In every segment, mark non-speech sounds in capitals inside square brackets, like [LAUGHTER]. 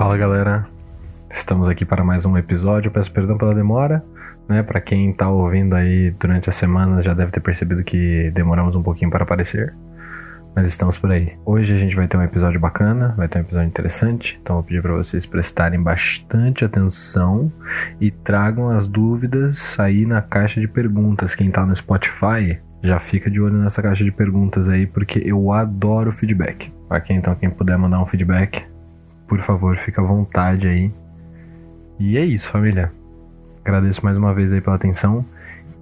Fala galera, estamos aqui para mais um episódio. Peço perdão pela demora, né? Para quem tá ouvindo aí durante a semana já deve ter percebido que demoramos um pouquinho para aparecer, mas estamos por aí. Hoje a gente vai ter um episódio bacana, vai ter um episódio interessante, então vou pedir para vocês prestarem bastante atenção e tragam as dúvidas aí na caixa de perguntas. Quem tá no Spotify já fica de olho nessa caixa de perguntas aí, porque eu adoro feedback. Quem então quem puder mandar um feedback, por favor, fica à vontade aí. E é isso, família. Agradeço mais uma vez aí pela atenção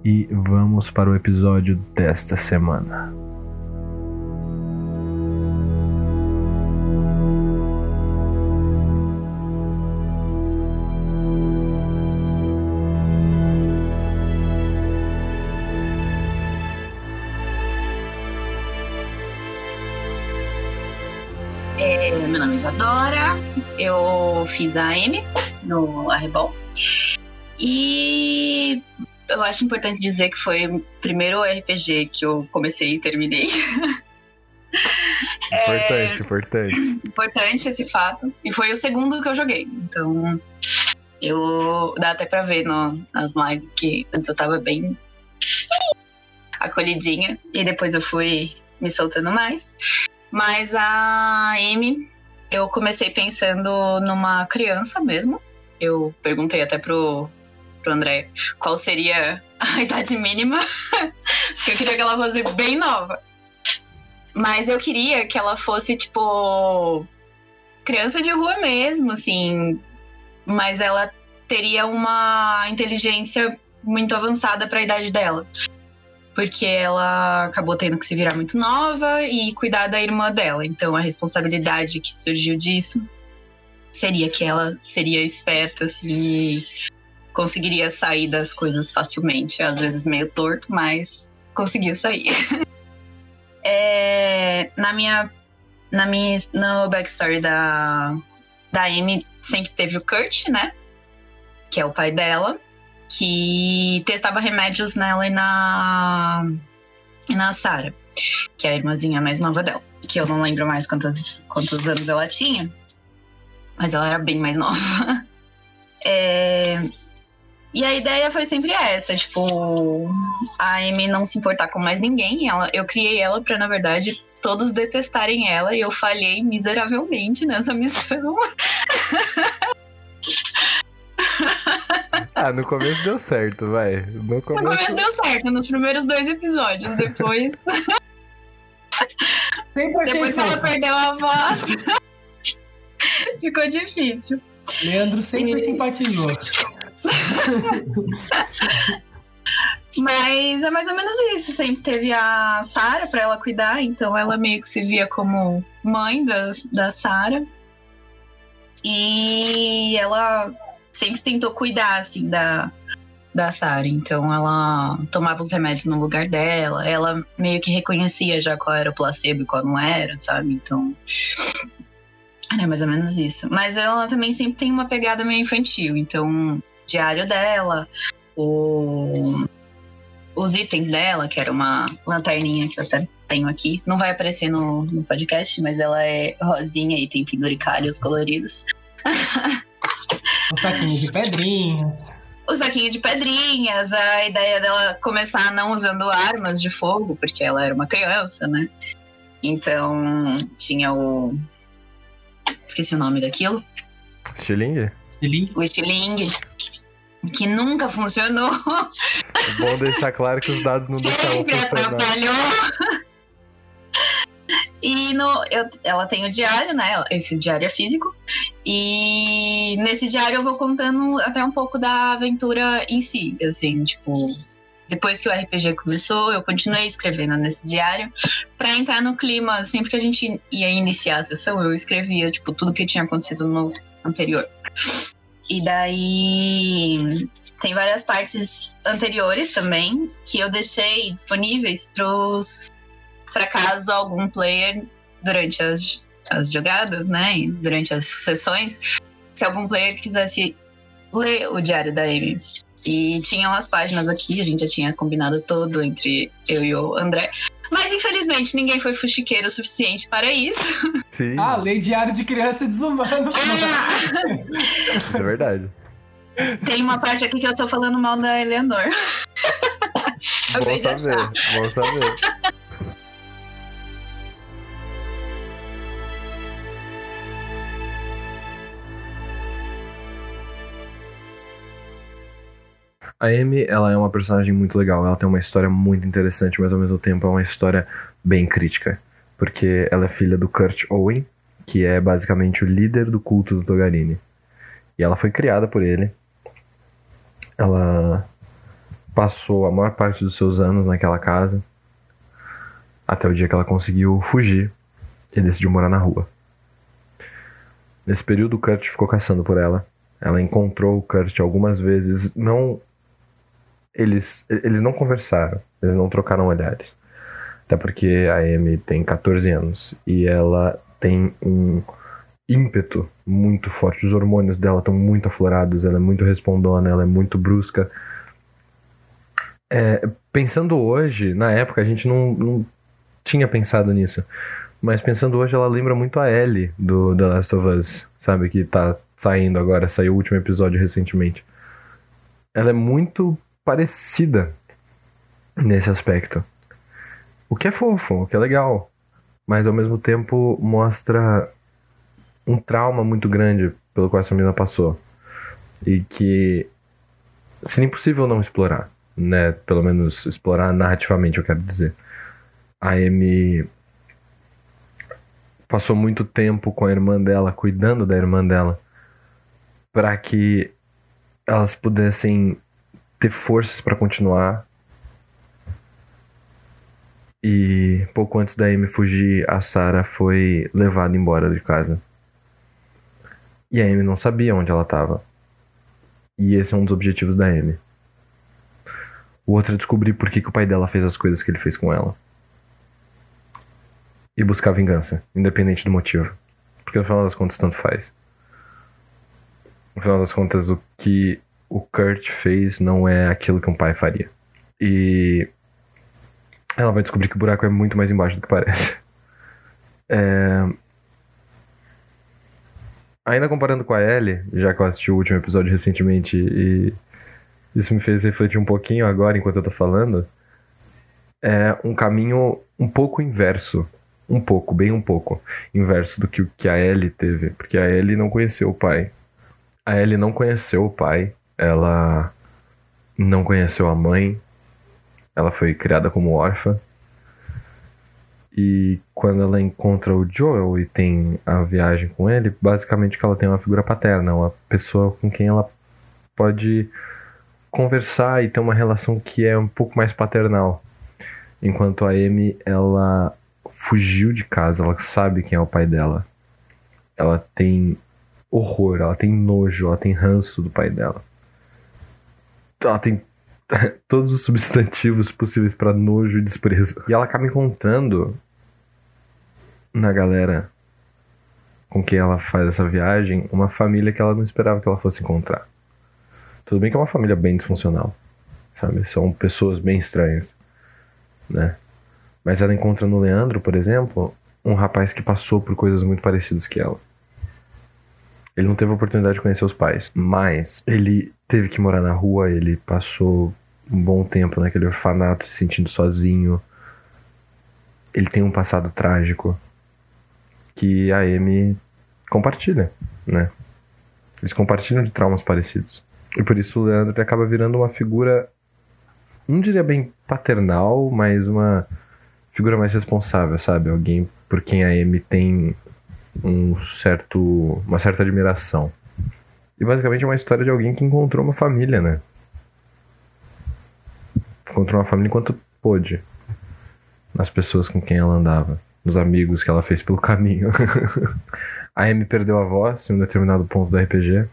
e vamos para o episódio desta semana. É, meu nome é Isadora, eu fiz a M no Arrebol. E eu acho importante dizer que foi o primeiro RPG que eu comecei e terminei. [LAUGHS] Importante, importante. Importante esse fato. E foi o segundo que eu joguei. Então, eu dá até pra ver no, nas lives que antes eu tava bem acolhidinha. E depois eu fui me soltando mais. Mas a Amy, eu comecei pensando numa criança mesmo. Eu perguntei até pro, pro André qual seria [LAUGHS] a idade mínima, [LAUGHS] porque eu queria que ela fosse bem nova. Mas eu queria que ela fosse, tipo, criança de rua mesmo, assim. Mas ela teria uma inteligência muito avançada para a idade dela porque ela acabou tendo que se virar muito nova e cuidar da irmã dela. Então a responsabilidade que surgiu disso seria que ela seria esperta assim, e conseguiria sair das coisas facilmente, às vezes meio torto, mas conseguia sair. [LAUGHS] é, na minha na minha no backstory da da Amy sempre teve o Kurt, né? Que é o pai dela que testava remédios nela e na, na Sarah, que é a irmãzinha mais nova dela. Que eu não lembro mais quantos, quantos anos ela tinha, mas ela era bem mais nova. [LAUGHS] É, e a ideia foi sempre essa, tipo, a Amy não se importar com mais ninguém. Ela, eu criei ela pra, na verdade, todos detestarem ela e eu falhei miseravelmente nessa missão. [LAUGHS] Ah, no começo deu certo, vai. No começo... no começo deu certo, nos primeiros dois episódios. Depois. [LAUGHS] Depois que ela perdeu a voz, [LAUGHS] ficou difícil. Leandro sempre e... simpatizou. [LAUGHS] Mas é mais ou menos isso. Sempre teve a Sara para ela cuidar, então ela meio que se via como mãe da, da Sara. E ela sempre tentou cuidar, assim, da, da Sarah. Então ela tomava os remédios no lugar dela, ela meio que reconhecia já qual era o placebo e qual não era, sabe? Então. Era mais ou menos isso. Mas ela também sempre tem uma pegada meio infantil. Então, diário dela, o... os itens dela, que era uma lanterninha que eu até tenho aqui. Não vai aparecer no, no podcast, mas ela é rosinha e tem penduricalhos coloridos. [LAUGHS] O saquinho de pedrinhas. O saquinho de pedrinhas, a ideia dela começar não usando armas de fogo, porque ela era uma criança, né? Então tinha o. Esqueci o nome daquilo. Estilingue? Estilingue. O estilingue. Que nunca funcionou. É bom deixar claro que os dados não deixavam Sempre atrapalhou. E no, eu, ela tem o diário, né? Esse diário é físico. E nesse diário eu vou contando até um pouco da aventura em si, assim, tipo, depois que o RPG começou, eu continuei escrevendo nesse diário para entrar no clima. Sempre que a gente ia iniciar a sessão, eu escrevia, tipo, tudo que tinha acontecido no anterior. E daí tem várias partes anteriores também que eu deixei disponíveis para caso algum player durante as as jogadas, né? Durante as sessões, se algum player quisesse ler o diário da Amy. E tinham as páginas aqui, a gente já tinha combinado todo entre eu e o André. Mas infelizmente ninguém foi fuxiqueiro o suficiente para isso. [LAUGHS] Sim, Ah, lei diário de criança é desumano. isso é verdade. Tem uma parte aqui que eu tô falando mal da Eleanor. Bom saber, bom saber. A Amy, ela é uma personagem muito legal. Ela tem uma história muito interessante, mas ao mesmo tempo é uma história bem crítica. Porque ela é filha do Kurt Owen, que é basicamente o líder do culto do Togarini. E ela foi criada por ele. Ela passou a maior parte dos seus anos naquela casa. Até o dia que ela conseguiu fugir e decidiu morar na rua. Nesse período, o Kurt ficou caçando por ela. Ela encontrou o Kurt algumas vezes. Não. Eles, eles não conversaram, eles não trocaram olhares. Até porque a Amy tem 14 anos e ela tem um ímpeto muito forte. Os hormônios dela estão muito aflorados, ela é muito respondona, ela é muito brusca. É, pensando hoje, na época a gente não, não tinha pensado nisso. Mas pensando hoje, ela lembra muito a Ellie do The Last of Us, sabe? Que tá saindo agora, saiu o último episódio recentemente. Ela é muito parecida nesse aspecto. O que é fofo, o que é legal. Mas ao mesmo tempo mostra um trauma muito grande pelo qual essa menina passou. E que seria impossível não explorar, né? Pelo menos explorar narrativamente, eu quero dizer. A Amy passou muito tempo com a irmã dela, cuidando da irmã dela, para que elas pudessem ter forças para continuar. E pouco antes da Amy fugir, a Sarah foi levada embora de casa. E a Amy não sabia onde ela estava. E esse é um dos objetivos da Amy. O outro é descobrir por que, que o pai dela fez as coisas que ele fez com ela. E buscar vingança, independente do motivo. Porque no final das contas, tanto faz. No final das contas, o que o Kurt fez não é aquilo que um pai faria. E ela vai descobrir que o buraco é muito mais embaixo do que parece. [LAUGHS] É... Ainda comparando com a Ellie, já que eu assisti o último episódio recentemente e isso me fez refletir um pouquinho agora enquanto eu tô falando, é um caminho um pouco inverso. Um pouco, bem um pouco. Inverso do que que a Ellie teve. Porque a Ellie não conheceu o pai. A Ellie não conheceu o pai. Ela não conheceu a mãe. Ela foi criada como órfã. E quando ela encontra o Joel e tem a viagem com ele, basicamente que ela tem uma figura paterna, uma pessoa com quem ela pode conversar e ter uma relação que é um pouco mais paternal. Enquanto a Amy, ela fugiu de casa, ela sabe quem é o pai dela. Ela tem horror, ela tem nojo, ela tem ranço do pai dela. Ela tem [LAUGHS] todos os substantivos possíveis para nojo e desprezo. E ela acaba encontrando na galera com quem ela faz essa viagem uma família que ela não esperava que ela fosse encontrar. Tudo bem que é uma família bem disfuncional, sabe? São pessoas bem estranhas, né? Mas ela encontra no Leandro, por exemplo, um rapaz que passou por coisas muito parecidas que ela. Ele não teve a oportunidade de conhecer os pais, mas ele teve que morar na rua, ele passou um bom tempo naquele orfanato se sentindo sozinho. Ele tem um passado trágico que a Amy compartilha, né? Eles compartilham de traumas parecidos. E por isso o Leandro acaba virando uma figura, não diria bem paternal, mas uma figura mais responsável, sabe? Alguém por quem a Amy tem um certo, uma certa admiração. E basicamente é uma história de alguém que encontrou uma família, né? Encontrou uma família enquanto pôde. Nas pessoas com quem ela andava. Nos amigos que ela fez pelo caminho. [LAUGHS] a Amy perdeu a voz em um determinado ponto do RPG.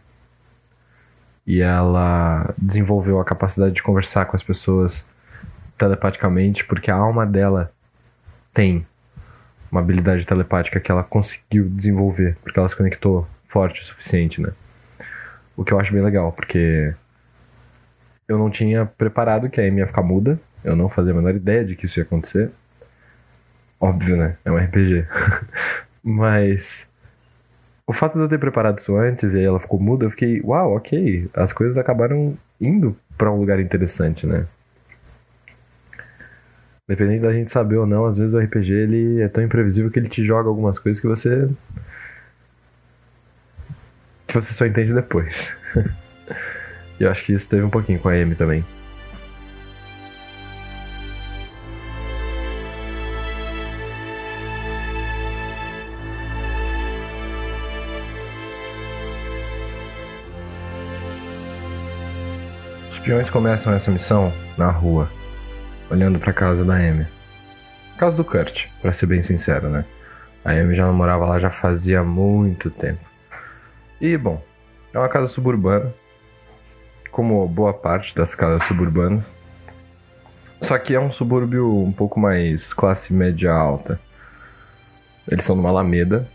E ela desenvolveu a capacidade de conversar com as pessoas telepaticamente, porque a alma dela tem uma habilidade telepática que ela conseguiu desenvolver, porque ela se conectou forte o suficiente, né? O que eu acho bem legal, porque eu não tinha preparado que a Amy ia ficar muda, eu não fazia a menor ideia de que isso ia acontecer. Óbvio, né? É um RPG. [LAUGHS] Mas o fato de eu ter preparado isso antes e aí ela ficou muda, eu fiquei, uau, ok, as coisas acabaram indo para um lugar interessante, né? Dependendo da gente saber ou não, às vezes o RPG ele é tão imprevisível que ele te joga algumas coisas que você você só entende depois. [LAUGHS] e eu acho que isso teve um pouquinho com a Amy também. Os peões começam essa missão na rua, olhando para casa da Amy. Casa do Kurt, para ser bem sincero, né? A Amy já não morava lá já fazia muito tempo. E, bom, é uma casa suburbana, como boa parte das casas suburbanas. Só que é um subúrbio um pouco mais classe média alta. Eles são numa alameda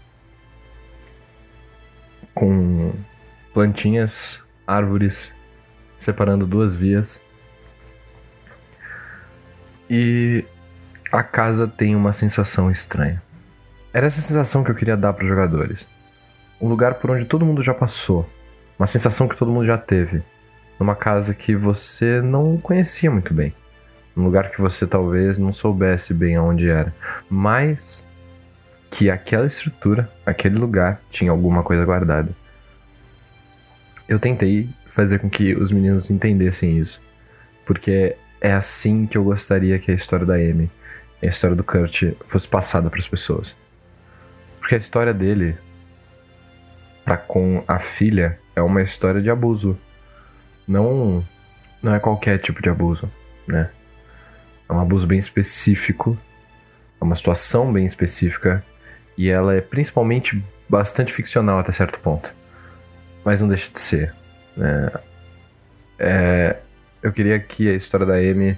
com plantinhas, árvores separando duas vias. E a casa tem uma sensação estranha. Era essa sensação que eu queria dar para os jogadores. Um lugar por onde todo mundo já passou, uma sensação que todo mundo já teve, numa casa que você não conhecia muito bem, um lugar que você talvez não soubesse bem aonde era, mas que aquela estrutura, aquele lugar tinha alguma coisa guardada. Eu tentei fazer com que os meninos entendessem isso. Porque é assim que eu gostaria que a história da Amy, a história do Kurt, fosse passada para as pessoas. Porque a história dele para com a filha é uma história de abuso. Não não é qualquer tipo de abuso, né? É um abuso bem específico, é uma situação bem específica e ela é principalmente bastante ficcional até certo ponto. Mas não deixa de ser. É, é, eu queria que a história da Amy,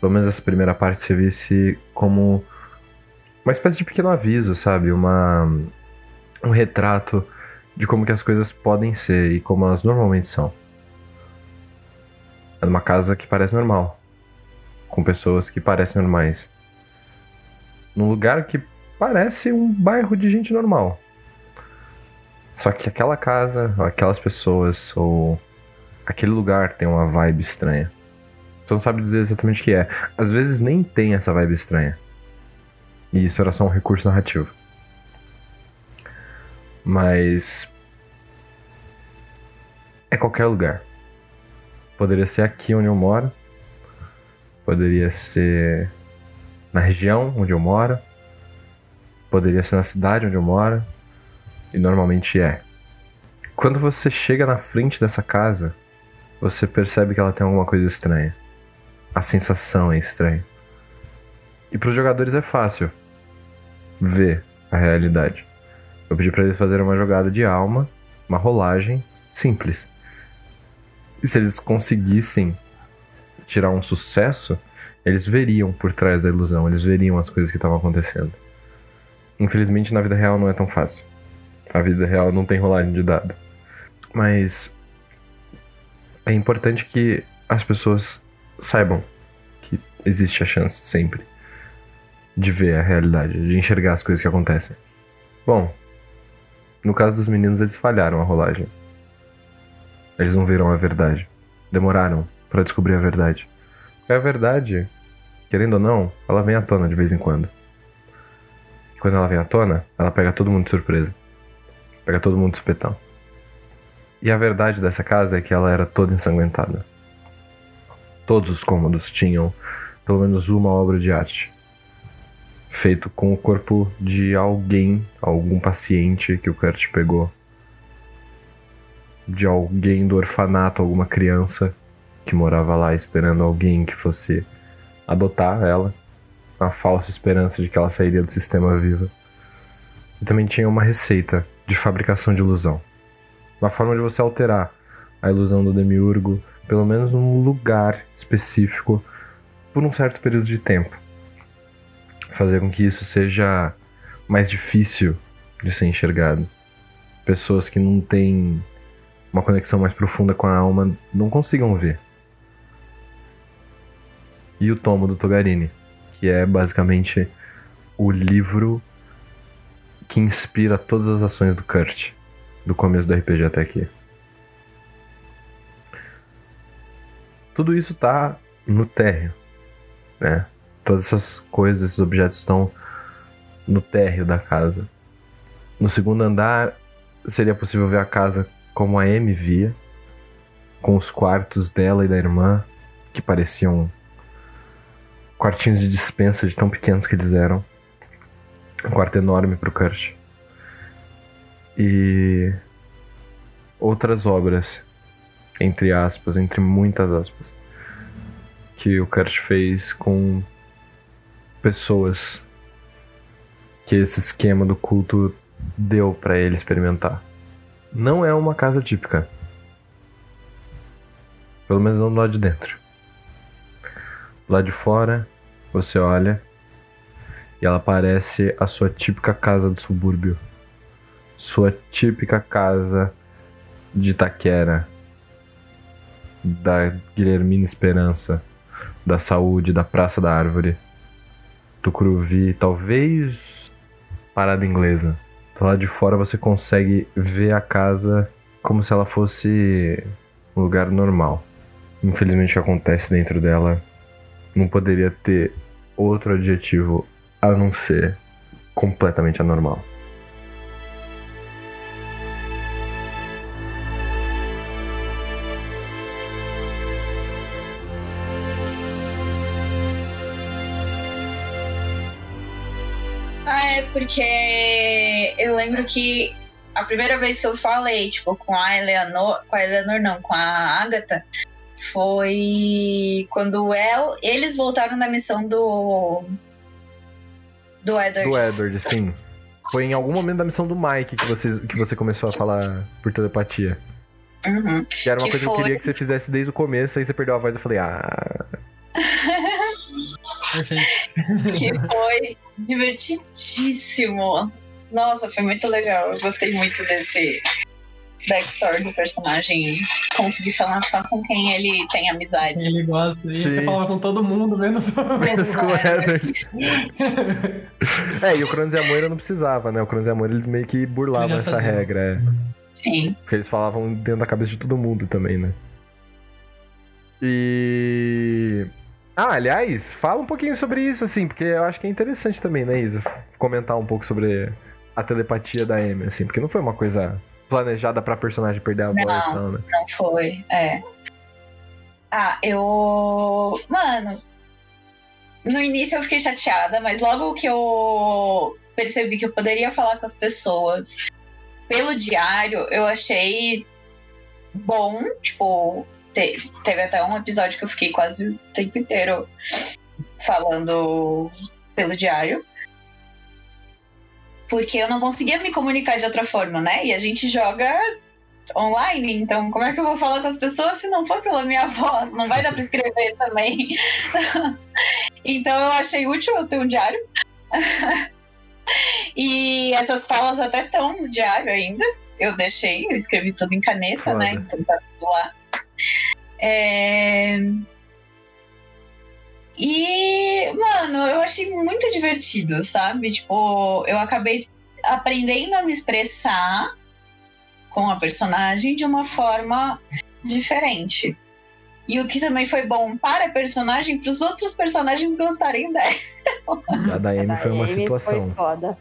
pelo menos essa primeira parte, servisse como uma espécie de pequeno aviso, sabe? Uma, um retrato de como que as coisas podem ser e como elas normalmente são. É uma casa que parece normal, com pessoas que parecem normais. Num lugar que parece um bairro de gente normal. Só que aquela casa, aquelas pessoas, ou aquele lugar tem uma vibe estranha. Você não sabe dizer exatamente o que é. Às vezes nem tem essa vibe estranha. E isso era só um recurso narrativo. Mas. É qualquer lugar. Poderia ser aqui onde eu moro. Poderia ser na região onde eu moro. Poderia ser na cidade onde eu moro e normalmente é. Quando você chega na frente dessa casa, você percebe que ela tem alguma coisa estranha. A sensação é estranha. E para os jogadores é fácil ver a realidade. Eu pedi para eles fazerem uma jogada de alma, uma rolagem simples. E se eles conseguissem tirar um sucesso, eles veriam por trás da ilusão, eles veriam as coisas que estavam acontecendo. Infelizmente, na vida real não é tão fácil. A vida real não tem rolagem de dado. Mas é importante que as pessoas saibam que existe a chance sempre de ver a realidade, de enxergar as coisas que acontecem. Bom, no caso dos meninos, eles falharam a rolagem. Eles não viram a verdade. Demoraram para descobrir a verdade. Porque a verdade, querendo ou não, ela vem à tona de vez em quando. E quando ela vem à tona, ela pega todo mundo de surpresa. Pega todo mundo de supetão. E a verdade dessa casa é que ela era toda ensanguentada. Todos os cômodos tinham pelo menos uma obra de arte. Feito com o corpo de alguém, algum paciente que o Kurt pegou. De alguém do orfanato, alguma criança que morava lá esperando alguém que fosse adotar ela. A falsa esperança de que ela sairia do sistema viva. E também tinha uma receita de fabricação de ilusão. Uma forma de você alterar a ilusão do demiurgo, pelo menos num lugar específico, por um certo período de tempo. Fazer com que isso seja mais difícil de ser enxergado. Pessoas que não têm uma conexão mais profunda com a alma não consigam ver. E o tomo do Togarini, que é basicamente o livro que inspira todas as ações do Kurt, do começo do RPG até aqui. Tudo isso tá no térreo, né? Todas essas coisas, esses objetos estão no térreo da casa. No segundo andar, seria possível ver a casa como a Amy via, com os quartos dela e da irmã, que pareciam quartinhos de dispensa de tão pequenos que eles eram. Um quarto enorme pro Kurt. E outras obras, entre aspas, entre muitas aspas, que o Kurt fez com pessoas que esse esquema do culto deu para ele experimentar. Não é uma casa típica. Pelo menos não do lado de dentro. Lado de fora, você olha e ela parece a sua típica casa do subúrbio. Sua típica casa de Itaquera. Da Guilhermina Esperança. Da Saúde, da Praça da Árvore. Tucuruvi, talvez Parada Inglesa. Lado de fora você consegue ver a casa como se ela fosse um lugar normal. Infelizmente o que acontece dentro dela não poderia ter outro adjetivo a não ser completamente anormal. Porque eu lembro que a primeira vez que eu falei, tipo, com a Eleanor, com a Eleanor não, com a Agatha, foi quando el, eles voltaram da missão do do Edward. Do Edward, sim. Foi em algum momento da missão do Mike que você, que você começou a falar por telepatia. Uhum. Que era uma Que coisa que eu foi- queria que você fizesse desde o começo, aí você perdeu a voz e eu falei, ah. [LAUGHS] Perfeito. que foi divertidíssimo. Nossa, foi muito legal. Eu gostei muito desse backstory do personagem. e Consegui falar só com quem ele tem amizade. Ele gosta. E você falava com todo mundo, menos o Mas com o Edward. É, e o Cronos e a Moira não precisava, né? O Cronos e a Moira eles meio que burlavam essa regra, é. Sim. Porque eles falavam dentro da cabeça de todo mundo também, né? E. Ah, aliás, fala um pouquinho sobre isso, assim, porque eu acho que é interessante também, né, Isa? Comentar um pouco sobre a telepatia da Amy, assim, porque não foi uma coisa planejada pra personagem perder a voz, Não. não, né? Não foi, é. Ah, eu. Mano. No início eu fiquei chateada, mas logo que eu percebi que eu poderia falar com as pessoas pelo diário, eu achei bom. Tipo, te- teve até um episódio que eu fiquei quase o tempo inteiro falando pelo diário. Porque eu não conseguia me comunicar de outra forma, né? E a gente joga online, então como é que eu vou falar com as pessoas se não for pela minha voz? Não vai dar pra escrever [LAUGHS] também. então eu achei útil eu ter um diário. e essas falas até estão no diário ainda. Eu deixei, eu escrevi tudo em caneta, Foda. né? Então tá tudo lá. É... E, mano, eu achei muito divertido, sabe? Tipo, eu acabei aprendendo a me expressar com a personagem de uma forma diferente. E o que também foi bom para a personagem, para os outros personagens gostarem dela. A da Amy foi uma situação. Foi foda.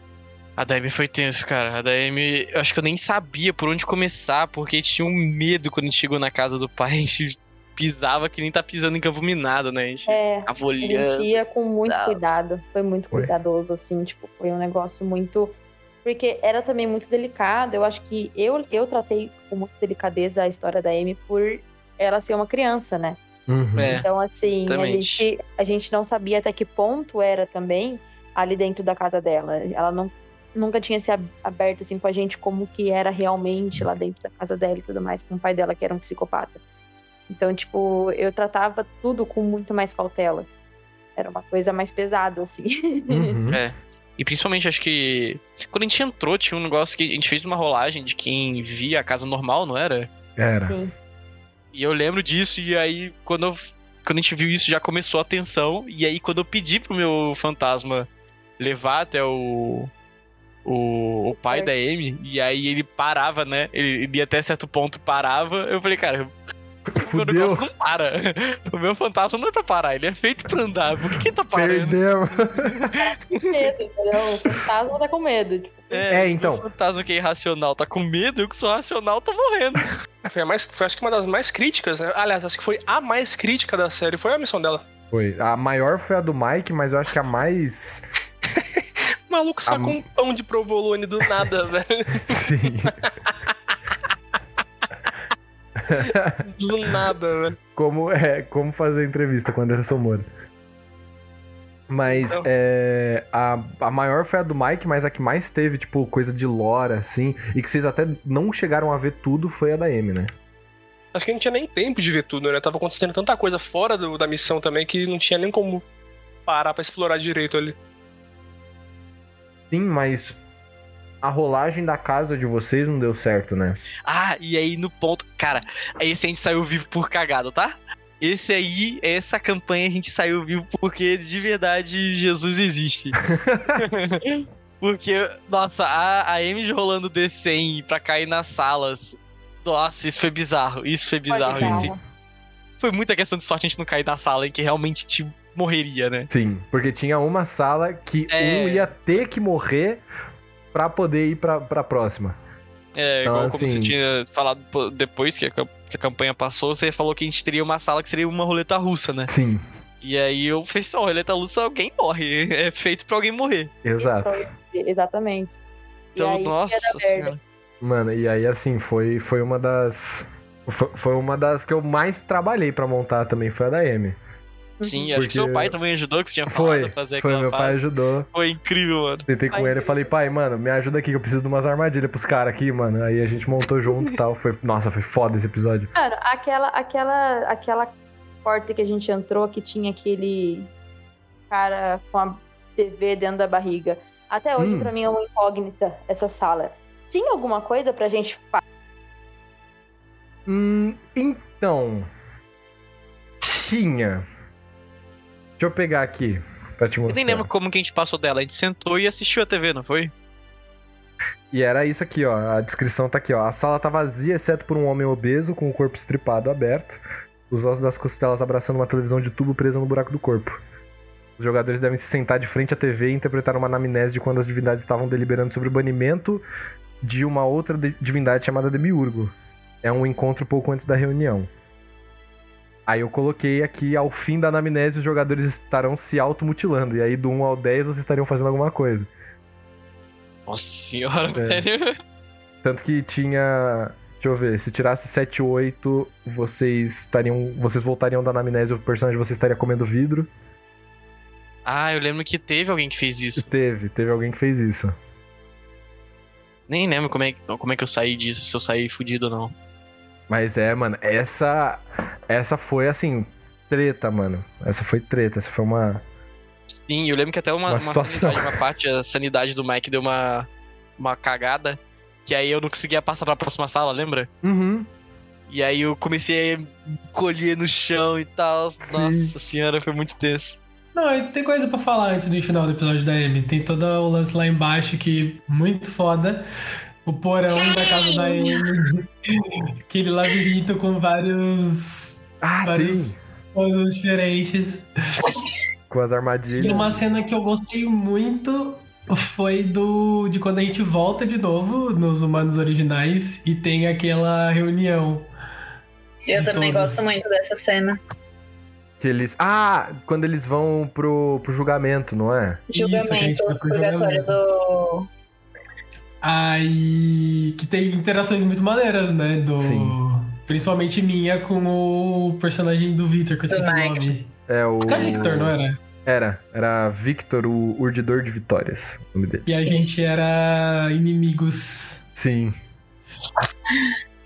A da Amy foi tenso, cara. A da Amy, eu acho que eu nem sabia por onde começar, porque a gente tinha um medo quando a gente chegou na casa do pai. [LAUGHS] A gente pisava que nem tá pisando em campo minado, né? A gente É, ficava a gente olhando. ia com muito cuidado. Foi muito Foi. cuidadoso, assim, tipo, foi um negócio muito. Porque era também muito delicado. Eu acho que eu, eu tratei com muita delicadeza a história da Amy por ela ser uma criança, né? Uhum. É, Então, assim, a gente, a gente não sabia até que ponto era também ali dentro da casa dela. Ela não, nunca tinha se ab- aberto assim com a gente como que era realmente lá dentro da casa dela e tudo mais, com o pai dela que era um psicopata. Então, tipo, eu tratava tudo com muito mais cautela. Era uma coisa mais pesada, assim. Uhum. É. E principalmente, acho que. Quando a gente entrou, tinha um negócio que a gente fez uma rolagem de quem via a casa normal, não era? Era. Sim. E eu lembro disso, e aí, quando, eu- quando a gente viu isso, já começou a tensão. E aí, quando eu pedi pro meu fantasma levar até o. O, o pai da Amy, e aí ele parava, né? Ele, ele ia até certo ponto parava. Eu falei, cara, o Fudeu. negócio não para. O meu fantasma não é pra parar, ele é feito pra andar. Por que, que ele tá parando? Perdeu. Com medo, entendeu? O fantasma tá com medo. Tipo, É, se então. O fantasma que é irracional tá com medo, eu que sou racional tô morrendo. Foi, a mais, foi acho que uma das mais críticas, né? Aliás, acho que foi a mais crítica da série. Foi a missão dela. Foi. A maior foi a do Mike, mas eu acho que a mais. O maluco sacou A- um pão de provolone do nada, [LAUGHS] velho. Sim. Do nada, velho. como, é, como fazer entrevista com o Anderson Moura. Mas é, a, a maior foi a do Mike, mas a que mais teve, tipo, coisa de lore, assim, e que vocês até não chegaram a ver tudo foi a da Amy, né? Acho que a gente tinha nem tempo de ver tudo, né? Tava acontecendo tanta coisa fora do- da missão também que não tinha nem como parar pra explorar direito ali. Sim, mas a rolagem da casa de vocês não deu certo, né? Ah, e aí no ponto. Cara, esse a gente saiu vivo por cagada, tá? Esse aí, essa campanha a gente saiu vivo porque de verdade Jesus existe. [LAUGHS] porque, nossa, a, a Amy rolando D100 pra cair nas salas. Nossa, isso foi bizarro. Isso foi bizarro. bizarro. Isso foi muita questão de sorte a gente não cair na sala em que realmente te morreria, né? Sim, porque tinha uma sala que É. um ia ter que morrer pra poder ir pra, pra próxima. É, Então, igual como você assim- tinha falado depois que a, que a campanha passou, você falou que a gente teria uma sala que seria uma roleta russa, né? Sim, E aí eu fiz só, roleta russa, alguém morre. É feito pra alguém morrer. exato. Exatamente. Então, aí, nossa senhora. Mano, e aí assim, foi, foi uma das. Foi, foi uma das que eu mais trabalhei pra montar também, foi a da Amy. Sim, acho que Porque- seu pai também ajudou, que você tinha Foi, fazer foi, aquela meu pai fase. ajudou. Foi incrível, mano. Tentei com Ai, ele e falei, pai, mano, me ajuda aqui que eu preciso de umas armadilhas pros caras aqui, mano. Aí a gente montou junto e tal. Foi, nossa, foi foda esse episódio. Cara, aquela, aquela, aquela porta que a gente entrou que tinha aquele cara com a TV dentro da barriga. Até hoje, Hum. pra mim, é uma incógnita essa sala. Tinha alguma coisa pra gente fa- Hum, então. Tinha. Deixa eu pegar aqui pra te Eu mostrar. nem lembro como que a gente passou dela. A gente sentou e assistiu a TV, não foi? E era isso aqui, ó. A descrição tá aqui, ó. A sala tá vazia, exceto por um homem obeso com o corpo estripado aberto, os ossos das costelas abraçando uma televisão de tubo presa no buraco do corpo. Os jogadores devem se sentar de frente à TV e interpretar uma anamnese de quando as divindades estavam deliberando sobre o banimento de uma outra de- divindade chamada Demiurgo. É um encontro pouco antes da reunião. Aí eu coloquei aqui, ao fim da anamnese, os jogadores estarão se automutilando. E aí, do 1 ao 10, vocês estariam fazendo alguma coisa. Nossa senhora, É. velho. Tanto que tinha. Deixa eu ver, se tirasse 7 e 8, vocês estariam. Vocês voltariam da anamnese, o personagem de vocês estaria comendo vidro. Ah, eu lembro que teve alguém que fez isso. Teve, teve alguém que fez isso. Nem lembro como é, que- como é que eu saí disso, se eu saí fudido ou não. Mas é, mano, essa. Essa foi assim. Treta, mano. Essa foi treta. Essa foi uma. Sim, eu lembro que até uma, Uma uma situação. sanidade, uma parte, a sanidade do Mike deu uma, uma cagada. Que aí eu não conseguia passar pra próxima sala, lembra? Uhum. E aí eu comecei a colher no chão e tal. Nossa senhora, foi muito tenso. Não, tem coisa pra falar antes do final do episódio da Amy. Tem todo o lance lá embaixo que muito foda. O porão da casa da Amy. [LAUGHS] Aquele labirinto com vários. Ah, sim. vários puzzles diferentes. Com as E armadilhas. uma cena que eu gostei muito foi do de quando a gente volta de novo nos humanos originais e tem aquela reunião. Eu também todos. gosto muito dessa cena. Que eles. Ah, quando eles vão pro, pro julgamento, não é? Isso, Julgamento, pro purgatório do. Aí que tem interações muito maneiras, né? Do Sim. principalmente minha com o personagem do Victor, que eu esqueci Do o Mike. nome. É o. Era Victor, não era? Era. Era Victor, o urdidor de vitórias. O nome dele. E a gente era inimigos. Sim.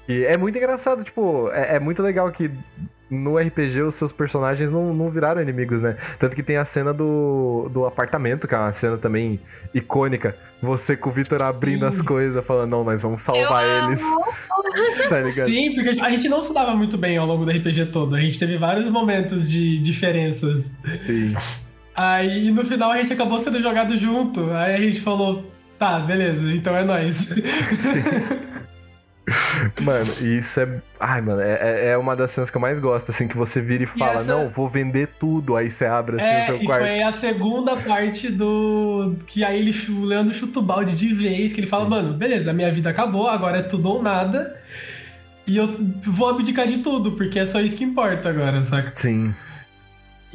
E é muito engraçado, tipo, é, é muito legal que no RPG os seus personagens não, não viraram inimigos, né? Tanto que tem a cena do, do apartamento, que é uma cena também icônica. Você com o Victor abrindo Sim. as coisas, falando, não, nós vamos salvar Eu eles. [LAUGHS] Tá ligado? Sim, porque a gente não se dava muito bem ao longo do RPG todo. A gente teve vários momentos de diferenças. Sim. Aí no final a gente acabou sendo jogado junto. Aí a gente falou, tá, beleza, então é nóis. [LAUGHS] Mano, isso é. Ai, mano, é, é uma das cenas que eu mais gosto, assim, que você vira e fala, essa- não, vou vender tudo. Aí você abre assim o É, seu e quarto. foi a segunda parte do. Que aí ele, o Leandro chuta o balde de vez, que ele fala, mano, beleza, a minha vida acabou, agora é tudo ou nada. E eu vou abdicar de tudo, porque é só isso que importa agora, saca? Sim.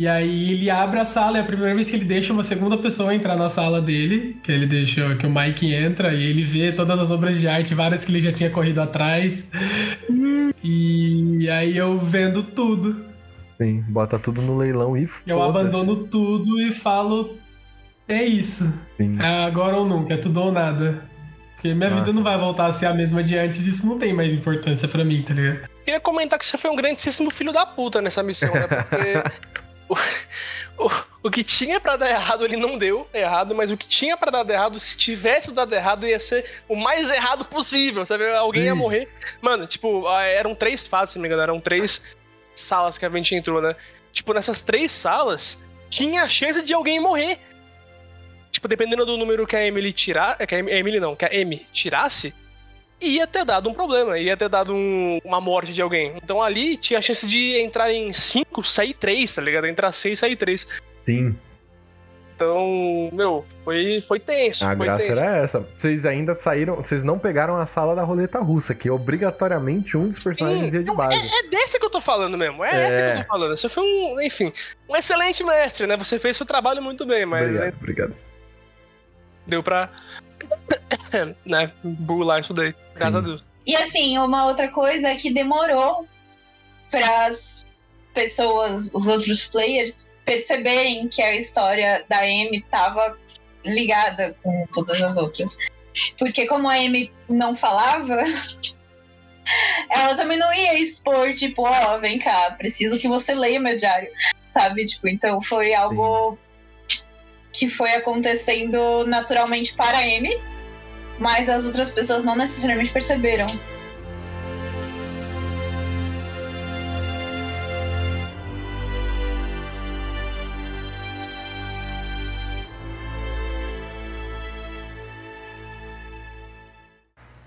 E aí ele abre a sala, é a primeira vez que ele deixa uma segunda pessoa entrar na sala dele, que ele deixa que o Mike entra e ele vê todas as obras de arte, várias que ele já tinha corrido atrás. E aí eu vendo tudo. Sim. Bota tudo no leilão e Eu abandono tudo e falo: é isso. Sim. É agora ou nunca, é tudo ou nada. Porque minha Nossa. vida não vai voltar a ser a mesma de antes, isso não tem mais importância pra mim, tá ligado? Queria comentar que você foi um grandíssimo filho da puta nessa missão, né? Porque [LAUGHS] o, o, o que tinha pra dar errado, ele não deu errado, mas o que tinha pra dar errado, se tivesse dado errado, ia ser o mais errado possível, sabe? Alguém ia Sim. morrer. Mano, tipo, ah, eram três fases, se não me engano, eram três salas que a gente entrou, né? Tipo, nessas três salas, tinha a chance de alguém morrer. Tipo, dependendo do número que a Emily tirar. Que a Em- a Emily não, que a Amy tirasse, ia ter dado um problema, ia ter dado um- uma morte de alguém. Então ali tinha a chance de entrar em 5, sair 3, tá ligado? Entrar 6, sair 3. Sim. Então, meu, foi, foi tenso. A foi graça tenso. era essa. Vocês ainda saíram. Vocês não pegaram a sala da roleta russa, que obrigatoriamente um dos personagens Sim, ia de base. É dessa que eu tô falando mesmo. É, É. essa que eu tô falando. Você foi um, enfim, um excelente mestre, né? Você fez seu trabalho muito bem, mas obrigado, né, obrigado. deu pra. [LAUGHS] né, burlar isso daí. Graças Sim. a Deus. E assim, uma outra coisa é que demorou para as pessoas, os outros players, perceberem que a história da Amy estava ligada com todas as outras. Porque como a Amy não falava, [LAUGHS] ela também não ia expor, tipo, ó, vem cá, preciso que você leia meu diário, sabe? Tipo, então foi algo que foi acontecendo naturalmente para a Amy, mas as outras pessoas não necessariamente perceberam.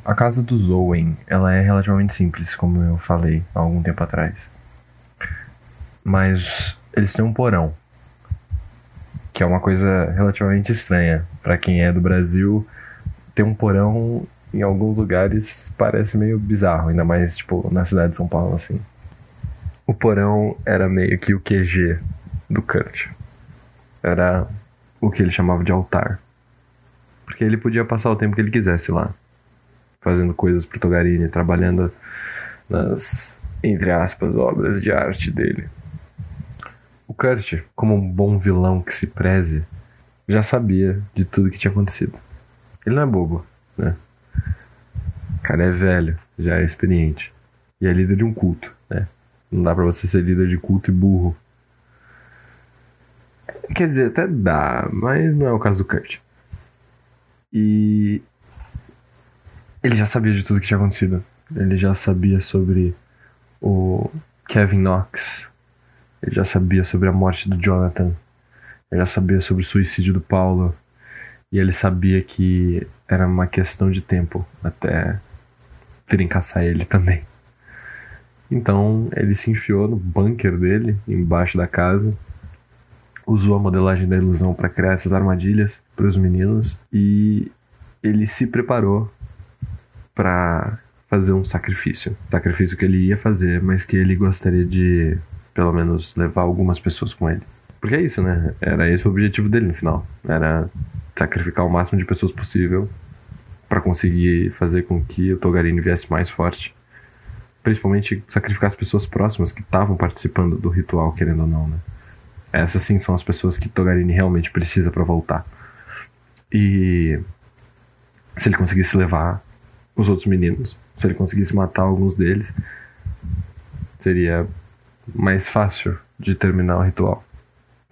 A casa dos Owen, ela é relativamente simples, como eu falei há algum tempo atrás. Mas eles têm um porão, que é uma coisa relativamente estranha para quem é do Brasil. Ter um porão em alguns lugares parece meio bizarro, ainda mais tipo na cidade de São Paulo assim. O porão era meio que o QG do Kurt. Era o que ele chamava de altar. Porque ele podia passar o tempo que ele quisesse lá fazendo coisas pro Togarini, trabalhando nas, entre aspas, obras de arte dele. O Kurt, como um bom vilão que se preze, já sabia de tudo que tinha acontecido. Ele não é bobo, né? O cara é velho, já é experiente. E é líder de um culto, né? Não dá pra você ser líder de culto e burro. Quer dizer, até dá, mas não é o caso do Kurt. E ele já sabia de tudo que tinha acontecido. Ele já sabia sobre o Kevin Knox. Ele já sabia sobre a morte do Jonathan. Ele já sabia sobre o suicídio do Paulo. E ele sabia que era uma questão de tempo até virem caçar ele também. Então ele se enfiou no bunker dele, embaixo da casa. Usou a modelagem da ilusão para criar essas armadilhas para os meninos. E ele se preparou para fazer um sacrifício. Sacrifício que ele ia fazer, mas que ele gostaria de, pelo menos, levar algumas pessoas com ele. Porque é isso, né? Era esse o objetivo dele no final. Era sacrificar o máximo de pessoas possível para conseguir fazer com que o Togarini viesse mais forte. Principalmente sacrificar as pessoas próximas que estavam participando do ritual, querendo ou não, né? Essas sim são as pessoas que Togarini realmente precisa para voltar. E se ele conseguisse levar os outros meninos. Se ele conseguisse matar alguns deles, seria mais fácil de terminar o ritual.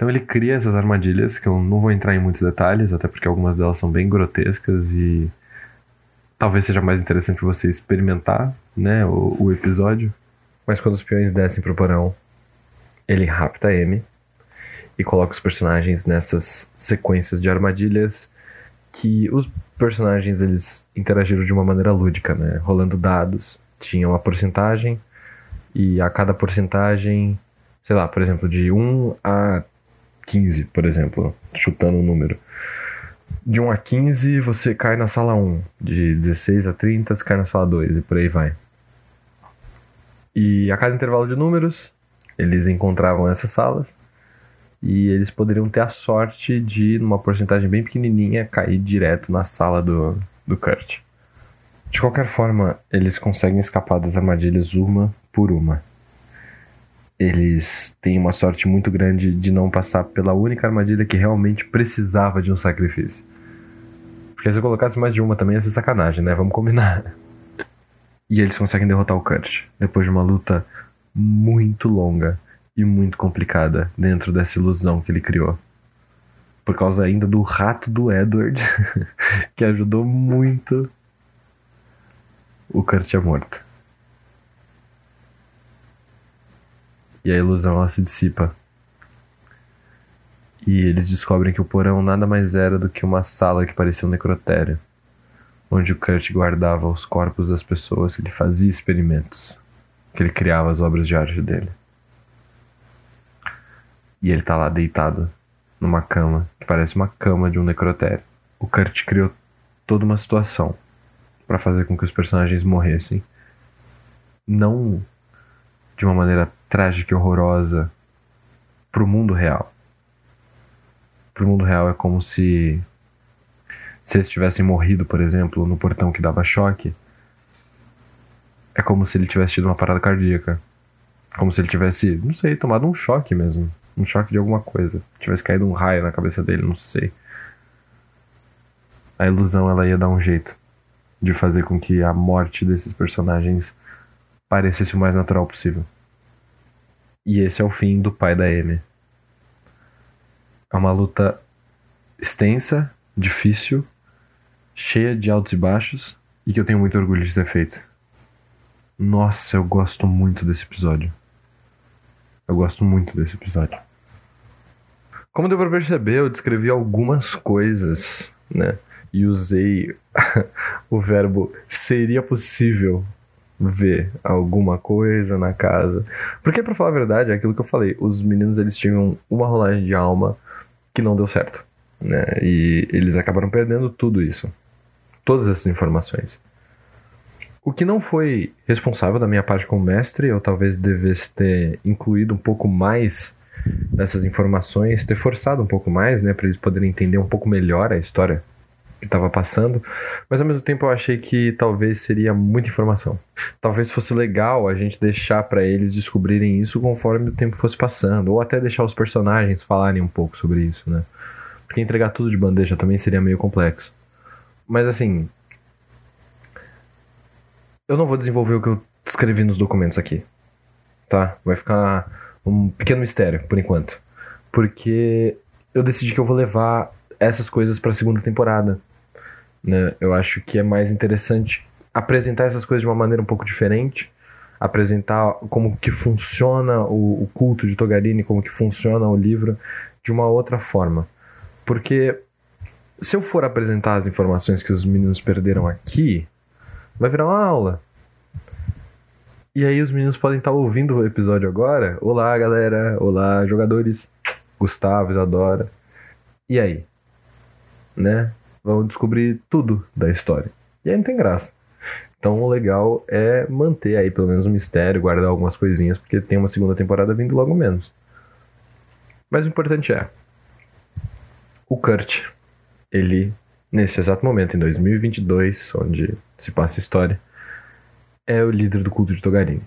Então ele cria essas armadilhas, que eu não vou entrar em muitos detalhes, até porque algumas delas são bem grotescas e talvez seja mais interessante você experimentar, né, o, o episódio. Mas quando os peões descem pro porão, ele rapta a Amy e coloca os personagens nessas sequências de armadilhas que os personagens eles interagiram de uma maneira lúdica, né? Rolando dados, tinha uma porcentagem e a cada porcentagem, sei lá, por exemplo, de 1 a 15, por exemplo, chutando um número. De 1 a 15 você cai na sala 1, de 16 a 30 você cai na sala 2 e por aí vai. E a cada intervalo de números, eles encontravam essas salas e eles poderiam ter a sorte de, numa porcentagem bem pequenininha, cair direto na sala do, do Kurt. De qualquer forma, eles conseguem escapar das armadilhas uma por uma. Eles têm uma sorte muito grande de não passar pela única armadilha que realmente precisava de um sacrifício. Porque se eu colocasse mais de uma também ia ser sacanagem, né? Vamos combinar. E eles conseguem derrotar o Kurt depois de uma luta muito longa e muito complicada dentro dessa ilusão que ele criou. Por causa ainda do rato do Edward, [LAUGHS] que ajudou muito o Kurt é morto. E a ilusão ela se dissipa. E eles descobrem que o porão nada mais era do que uma sala que parecia um necrotério, onde o Kurt guardava os corpos das pessoas que ele fazia experimentos, que ele criava as obras de arte dele. E ele tá lá deitado numa cama que parece uma cama de um necrotério. O Kurt criou toda uma situação para fazer com que os personagens morressem. Não de uma maneira trágica e horrorosa pro mundo real. Pro mundo real é como se se eles tivessem morrido, por exemplo, no portão que dava choque. É como se ele tivesse tido uma parada cardíaca. Como se ele tivesse, não sei, tomado um choque mesmo um choque de alguma coisa. Tivesse caído um raio na cabeça dele, não sei. A ilusão ela ia dar um jeito de fazer com que a morte desses personagens parecesse o mais natural possível. E esse é o fim do pai da Amy. É uma luta extensa, difícil, cheia de altos e baixos e que eu tenho muito orgulho de ter feito. Nossa, eu gosto muito desse episódio. Eu gosto muito desse episódio. Como deu pra perceber, eu descrevi algumas coisas, né? E usei [LAUGHS] o verbo seria possível ver alguma coisa na casa. Porque, para falar a verdade, é aquilo que eu falei. Os meninos, eles tinham uma rolagem de alma que não deu certo, né? E eles acabaram perdendo tudo isso. Todas essas informações. O que não foi responsável da minha parte como mestre, eu talvez devesse ter incluído um pouco mais dessas informações, ter forçado um pouco mais, né, para eles poderem entender um pouco melhor a história que estava passando, mas ao mesmo tempo eu achei que talvez seria muita informação. Talvez fosse legal a gente deixar para eles descobrirem isso conforme o tempo fosse passando, ou até deixar os personagens falarem um pouco sobre isso, né? Porque entregar tudo de bandeja também seria meio complexo. Mas assim, eu não vou desenvolver o que eu escrevi nos documentos aqui. Tá? Vai ficar um pequeno mistério, por enquanto. Porque eu decidi que eu vou levar essas coisas para a segunda temporada. Né? Eu acho que é mais interessante apresentar essas coisas de uma maneira um pouco diferente, apresentar como que funciona o, o culto de Togarini, como que funciona o livro de uma outra forma. Porque se eu for apresentar as informações que os meninos perderam aqui, vai virar uma aula. E aí os meninos podem estar ouvindo o episódio agora. Olá, galera. Olá, jogadores. Gustavo, Isadora. E aí? Né? Vão descobrir tudo da história. E aí não tem graça. Então o legal é manter aí pelo menos um mistério, guardar algumas coisinhas, porque tem uma segunda temporada vindo logo menos. Mas o importante é o Kurt, ele nesse exato momento, em 2022, onde se passa a história, é o líder do culto de Togarini.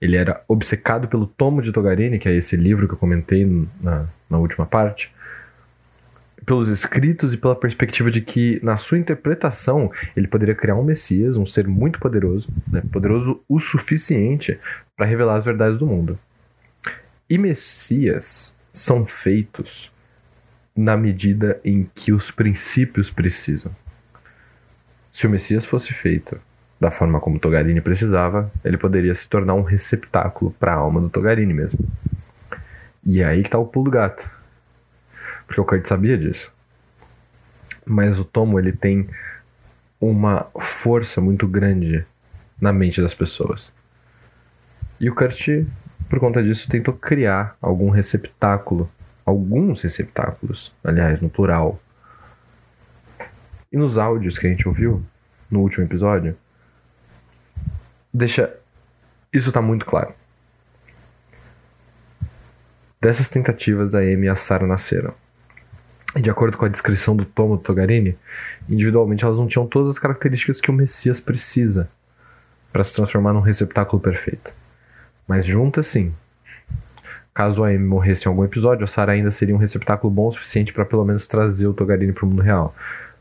Ele era obcecado pelo tomo de Togarini, que é esse livro que eu comentei na, na última parte, pelos escritos e pela perspectiva de que, na sua interpretação, ele poderia criar um Messias, um ser muito poderoso, né, poderoso o suficiente para revelar as verdades do mundo. E Messias são feitos na medida em que os princípios precisam. Se o Messias fosse feito da forma como Togarini precisava, ele poderia se tornar um receptáculo para a alma do Togarini mesmo. E é aí que está o pulo do gato. Porque o Kurt sabia disso. Mas o Tomo, ele tem uma força muito grande na mente das pessoas. E o Kurt, por conta disso, tentou criar algum receptáculo, alguns receptáculos, aliás, no plural. E nos áudios que a gente ouviu no último episódio, deixa isso tá muito claro. Dessas tentativas, a Amy e a Sarah nasceram. De acordo com a descrição do Tomo Togarini, individualmente elas não tinham todas as características que o Messias precisa para se transformar num receptáculo perfeito. Mas juntas, sim. Caso a Amy morresse em algum episódio, a Sarah ainda seria um receptáculo bom o suficiente para pelo menos trazer o Togarini para o mundo real.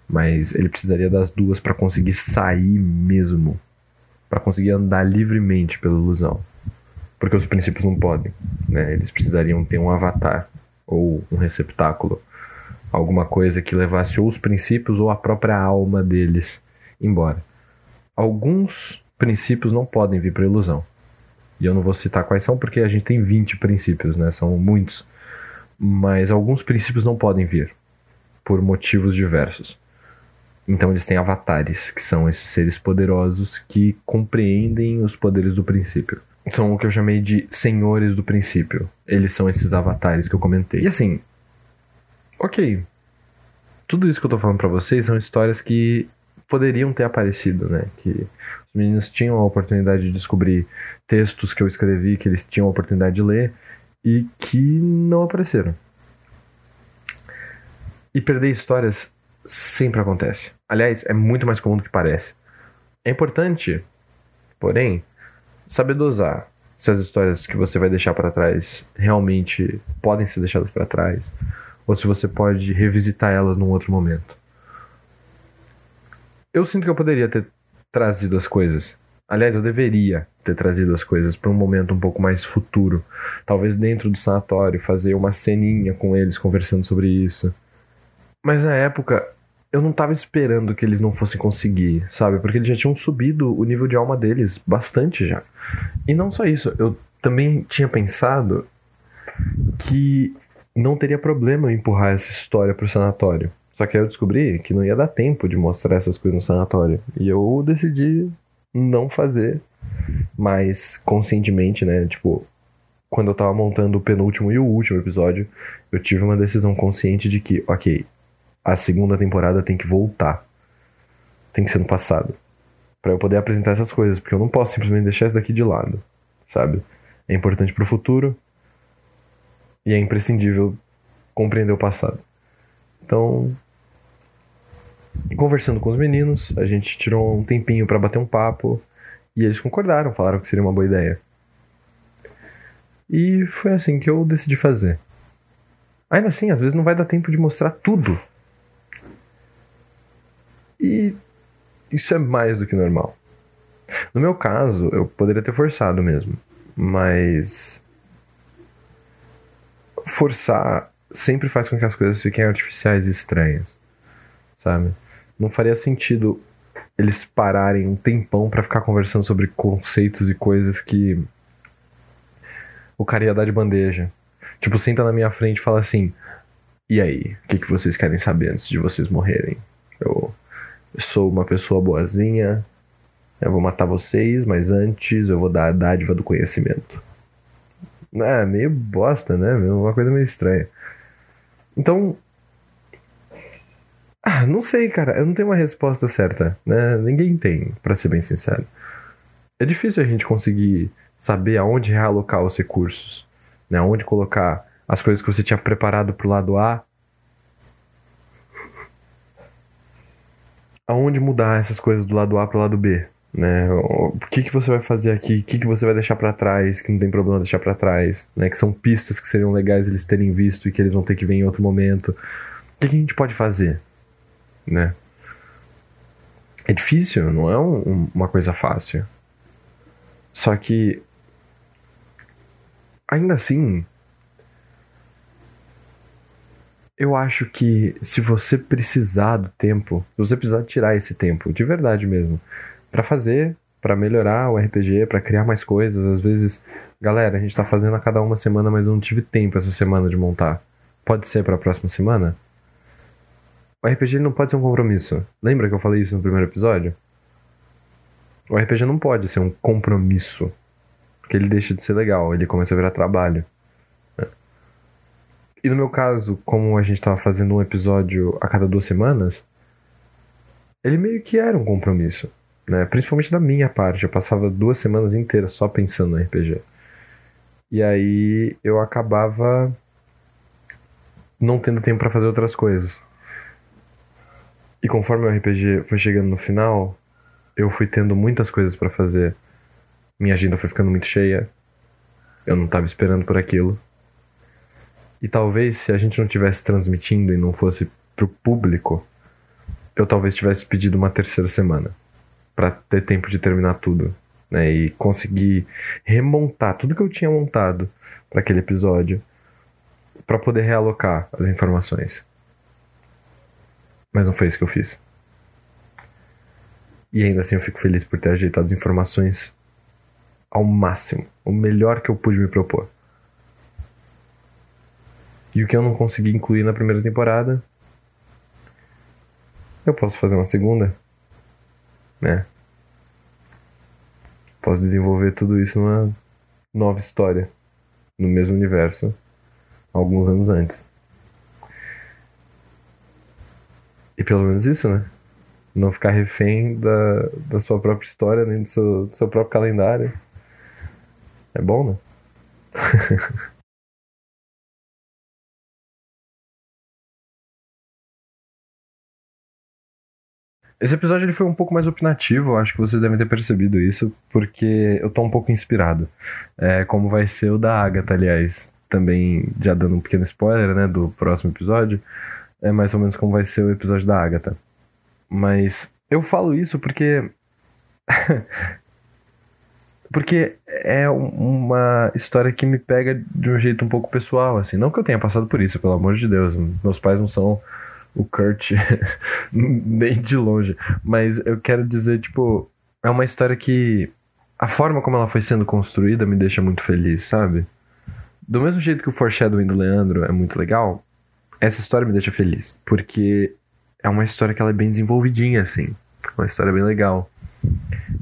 Mas ele precisaria das duas para conseguir sair mesmo, para conseguir andar livremente pela ilusão. Porque os princípios não podem, né? Eles precisariam ter um avatar ou um receptáculo, alguma coisa que levasse ou os princípios ou a própria alma deles embora. Alguns princípios não podem vir para ilusão. E eu não vou citar quais são porque a gente tem 20 princípios, né? São muitos. Mas alguns princípios não podem vir por motivos diversos. Então eles têm avatares, que são esses seres poderosos que compreendem os poderes do princípio são o que eu chamei de senhores do princípio. Eles são esses avatares que eu comentei. E assim, ok. Tudo isso que eu tô falando para vocês são histórias que poderiam ter aparecido, né? Que os meninos tinham a oportunidade de descobrir textos que eu escrevi, que eles tinham a oportunidade de ler e que não apareceram. E perder histórias sempre acontece. Aliás, é muito mais comum do que parece. É importante, porém, saber dosar se as histórias que você vai deixar para trás realmente podem ser deixadas para trás ou se você pode revisitar elas num outro momento. Eu sinto que eu poderia ter trazido as coisas. Aliás, eu deveria ter trazido as coisas para um momento um pouco mais futuro. Talvez dentro do sanatório, fazer uma ceninha com eles conversando sobre isso. Mas na época, eu não tava esperando que eles não fossem conseguir, sabe? Porque eles já tinham subido o nível de alma deles bastante já. E não só isso, eu também tinha pensado que não teria problema empurrar essa história pro sanatório. Só que aí eu descobri que não ia dar tempo de mostrar essas coisas no sanatório. E eu decidi não fazer mais conscientemente, né? Tipo, quando eu tava montando o penúltimo e o último episódio, eu tive uma decisão consciente de que, ok, a segunda temporada tem que voltar. Tem que ser no passado. para eu poder apresentar essas coisas, porque eu não posso simplesmente deixar isso daqui de lado, sabe? É importante pro futuro e é imprescindível compreender o passado. Então, conversando com os meninos, a gente tirou um tempinho para bater um papo e eles concordaram, falaram que seria uma boa ideia. E foi assim que eu decidi fazer. Ainda assim, às vezes não vai dar tempo de mostrar tudo e isso é mais do que normal. No meu caso, eu poderia ter forçado mesmo, mas forçar sempre faz com que as coisas fiquem artificiais e estranhas, sabe? Não faria sentido eles pararem um tempão para ficar conversando sobre conceitos e coisas que o cara ia dar de bandeja. Tipo, senta na minha frente e fala assim: E aí, o que, que vocês querem saber antes de vocês morrerem? Eu sou uma pessoa boazinha, eu vou matar vocês, mas antes eu vou dar a dádiva do conhecimento. É, meio bosta, né? Uma coisa meio estranha. Então. Ah, não sei, cara. Eu não tenho uma resposta certa, né? Ninguém tem, para ser bem sincero. É difícil a gente conseguir saber aonde realocar os recursos, né? Aonde colocar as coisas que você tinha preparado pro lado A aonde mudar essas coisas do lado A para o lado B, né? O que que você vai fazer aqui? O que que você vai deixar para trás que não tem problema deixar para trás, né? Que são pistas que seriam legais eles terem visto e que eles vão ter que ver em outro momento. O que, que a gente pode fazer, né? É difícil, não é um, uma coisa fácil. Só que ainda assim, eu acho que se você precisar do tempo, se você precisar tirar esse tempo, de verdade mesmo, para fazer, para melhorar o RPG, para criar mais coisas, às vezes, galera, a gente tá fazendo a cada uma semana, mas eu não tive tempo essa semana de montar. pode ser para a próxima semana? O RPG não pode ser um compromisso. Lembra que eu falei isso no primeiro episódio? O RPG não pode ser um compromisso. Porque ele deixa de ser legal, ele começa a virar trabalho. E no meu caso, como a gente estava fazendo um episódio a cada duas semanas, ele meio que era um compromisso. Né? Principalmente da minha parte. Eu passava duas semanas inteiras só pensando no RPG. E aí eu acabava não tendo tempo para fazer outras coisas. E conforme o RPG foi chegando no final, eu fui tendo muitas coisas para fazer. Minha agenda foi ficando muito cheia. Eu não estava esperando por aquilo. E talvez se a gente não tivesse transmitindo e não fosse pro público, eu talvez tivesse pedido uma terceira semana para ter tempo de terminar tudo, né, e conseguir remontar tudo que eu tinha montado para aquele episódio para poder realocar as informações. Mas não foi isso que eu fiz. E ainda assim eu fico feliz por ter ajeitado as informações ao máximo, o melhor que eu pude me propor. E o que eu não consegui incluir na primeira temporada, eu posso fazer uma segunda, né? Posso desenvolver tudo isso numa nova história, no mesmo universo, alguns anos antes. E pelo menos isso, né? Não ficar refém da, da sua própria história, nem do seu, do seu próprio calendário. É bom, né? [LAUGHS] Esse episódio ele foi um pouco mais opinativo, acho que vocês devem ter percebido isso, porque eu tô um pouco inspirado. É, como vai ser o da Agatha, aliás. Também já dando um pequeno spoiler, né, do próximo episódio. É mais ou menos como vai ser o episódio da Agatha. Mas eu falo isso porque. [LAUGHS] porque é uma história que me pega de um jeito um pouco pessoal, assim. Não que eu tenha passado por isso, pelo amor de Deus. Meus pais não são o Kurt [LAUGHS] nem de longe. Mas eu quero dizer, tipo, é uma história que a forma como ela foi sendo construída me deixa muito feliz, sabe? Do mesmo jeito que o foreshadowing do Leandro é muito legal, essa história me deixa feliz. Porque é uma história que ela é bem desenvolvidinha, assim. Uma história bem legal.